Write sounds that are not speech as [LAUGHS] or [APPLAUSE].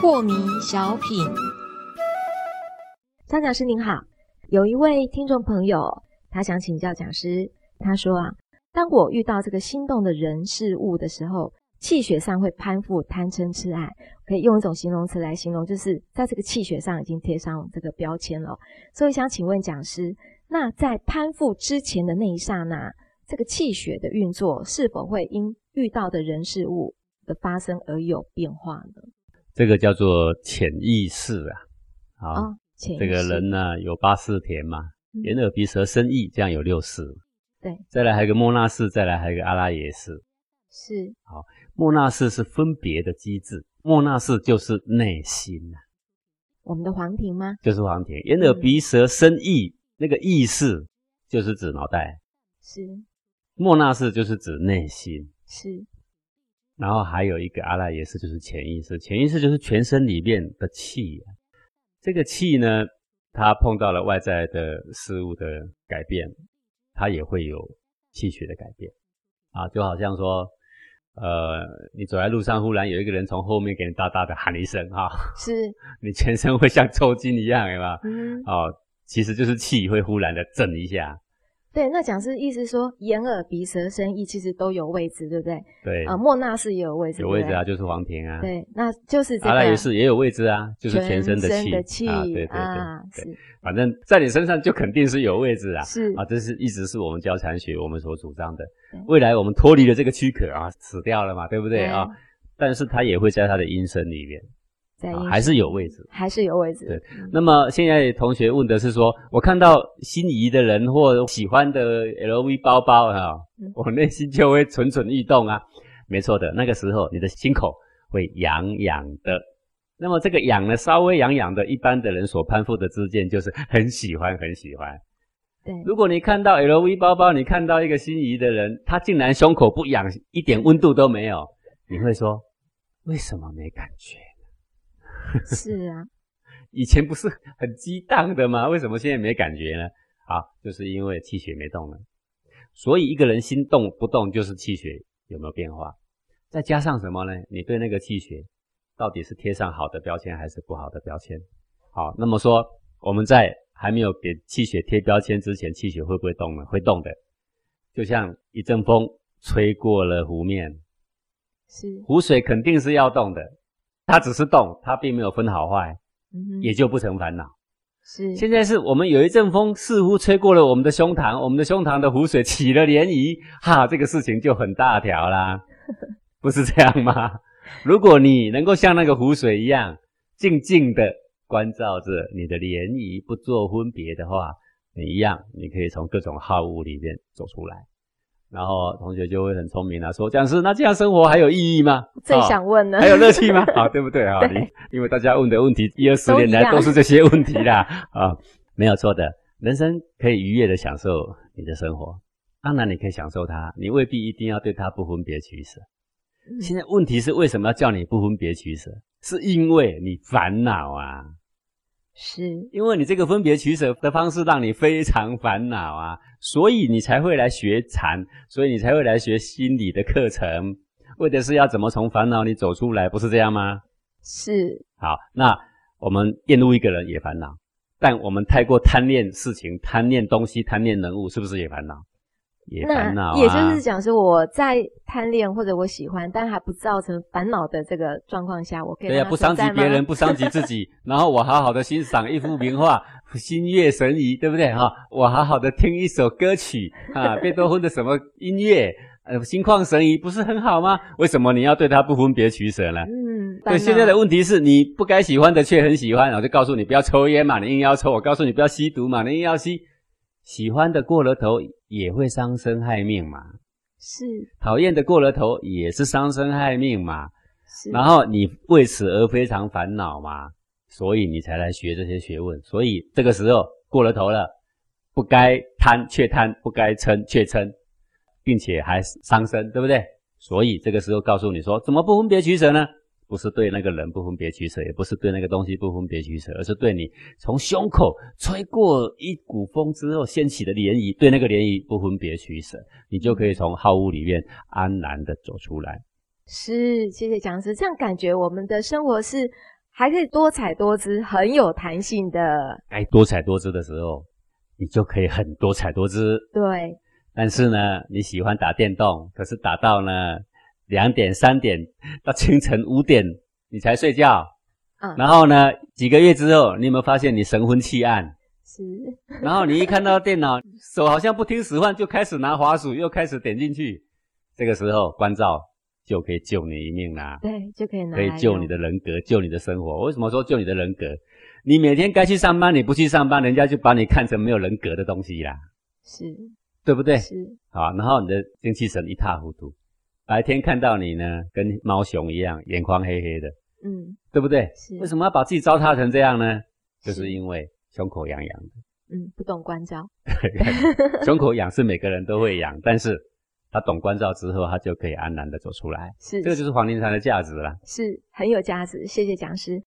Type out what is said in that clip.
破迷小品，张讲师您好，有一位听众朋友，他想请教讲师，他说啊，当我遇到这个心动的人事物的时候，气血上会攀附、贪嗔痴爱，可以用一种形容词来形容，就是在这个气血上已经贴上这个标签了。所以想请问讲师，那在攀附之前的那一刹那，这个气血的运作是否会因遇到的人事物的发生而有变化呢？这个叫做潜意识啊，好，这个人呢有八识田嘛，眼耳鼻舌身意，这样有六识。对，再来还有个莫那识，再来还有个阿拉耶识。是，好，莫那识是分别的机制，莫那识就是内心呐。我们的黄庭吗？就是黄庭，眼耳鼻舌身意，那个意识就是指脑袋。是，莫那识就是指内心。是。然后还有一个阿赖耶识，就是潜意识。潜意识就是全身里面的气。这个气呢，它碰到了外在的事物的改变，它也会有气血的改变。啊，就好像说，呃，你走在路上，忽然有一个人从后面给你大大的喊一声，哈，是，你全身会像抽筋一样，对吧？嗯。哦，其实就是气会忽然的震一下。对，那讲师意思说，眼耳鼻舌身意其实都有位置，对不对？对啊，莫那氏也有位置，有位置啊，就是黄庭啊。对，那就是这个。阿赖耶是也有位置啊，就是全身的气啊，对对对对，反正在你身上就肯定是有位置啊。是啊，这是一直是我们交禅学我们所主张的。未来我们脱离了这个躯壳啊，死掉了嘛，对不对啊？但是它也会在它的阴身里面。还是有位置，还是有位置。对，那么现在同学问的是说，我看到心仪的人或喜欢的 LV 包包啊，我内心就会蠢蠢欲动啊。没错的，那个时候你的心口会痒痒的。那么这个痒呢，稍微痒痒的，一般的人所攀附的之间就是 [LAUGHS] 很喜欢，很喜欢。对，如果你看到 LV 包包，你看到一个心仪的人，他竟然胸口不痒，一点温度都没有，你会说为什么没感觉？[LAUGHS] 是啊，以前不是很激荡的吗？为什么现在没感觉呢？啊，就是因为气血没动了。所以一个人心动不动，就是气血有没有变化？再加上什么呢？你对那个气血到底是贴上好的标签还是不好的标签？好，那么说我们在还没有给气血贴标签之前，气血会不会动呢？会动的，就像一阵风吹过了湖面，是湖水肯定是要动的。它只是动，它并没有分好坏，也就不成烦恼。是，现在是我们有一阵风，似乎吹过了我们的胸膛，我们的胸膛的湖水起了涟漪，哈，这个事情就很大条啦，[LAUGHS] 不是这样吗？如果你能够像那个湖水一样，静静的关照着你的涟漪，不做分别的话，你一样，你可以从各种好物里面走出来。然后同学就会很聪明了，说讲师，那这样生活还有意义吗？最想问呢，还有乐趣吗？[LAUGHS] 啊，对不对啊？你因为大家问的问题一二十年来都是这些问题啦，啊，没有错的，人生可以愉悦的享受你的生活，当然你可以享受它，你未必一定要对它不分别取舍。现在问题是为什么要叫你不分别取舍？是因为你烦恼啊。是因为你这个分别取舍的方式让你非常烦恼啊，所以你才会来学禅，所以你才会来学心理的课程，为的是要怎么从烦恼里走出来，不是这样吗？是。好，那我们厌恶一个人也烦恼，但我们太过贪恋事情、贪恋东西、贪恋人物，是不是也烦恼？也烦恼，也就是讲说我在贪恋或者我喜欢，但还不造成烦恼的这个状况下，我可以对呀，不伤及别人，不伤及自己，然后我好好的欣赏一幅名画，心悦神怡，对不对哈？我好好的听一首歌曲啊，贝多芬的什么音乐，呃，心旷神怡，不是很好吗？为什么你要对他不分别取舍呢？嗯，对，现在的问题是你不该喜欢的却很喜欢，我就告诉你不要抽烟嘛，你硬要抽；我告诉你不要吸毒嘛，你硬要吸。喜欢的过了头也会伤身害命嘛，是讨厌的过了头也是伤身害命嘛，是。然后你为此而非常烦恼嘛，所以你才来学这些学问。所以这个时候过了头了，不该贪却贪，不该嗔却嗔，并且还伤身，对不对？所以这个时候告诉你说，怎么不分别取舍呢？不是对那个人不分别取舍，也不是对那个东西不分别取舍，而是对你从胸口吹过一股风之后掀起的涟漪，对那个涟漪不分别取舍，你就可以从好物里面安然的走出来。是，谢谢讲师，这样感觉我们的生活是还可以多彩多姿，很有弹性的。该多彩多姿的时候，你就可以很多彩多姿。对，但是呢，你喜欢打电动，可是打到呢？两点、三点到清晨五点，你才睡觉。嗯，然后呢，几个月之后，你有没有发现你神昏气暗？是。然后你一看到电脑，手好像不听使唤，就开始拿滑鼠，又开始点进去。这个时候关照就可以救你一命啦。对，就可以拿。可以救你的人格，救你的生活。为什么说救你的人格？你每天该去上班，你不去上班，人家就把你看成没有人格的东西啦。是。对不对？是。好，然后你的精气神一塌糊涂。白天看到你呢，跟猫熊一样，眼眶黑黑的，嗯，对不对？是。为什么要把自己糟蹋成这样呢？就是因为胸口痒痒的。嗯，不懂关照。[LAUGHS] 胸口痒是每个人都会痒，但是他懂关照之后，他就可以安然的走出来。是，这个就是黄庭禅的价值了。是很有价值，谢谢讲师。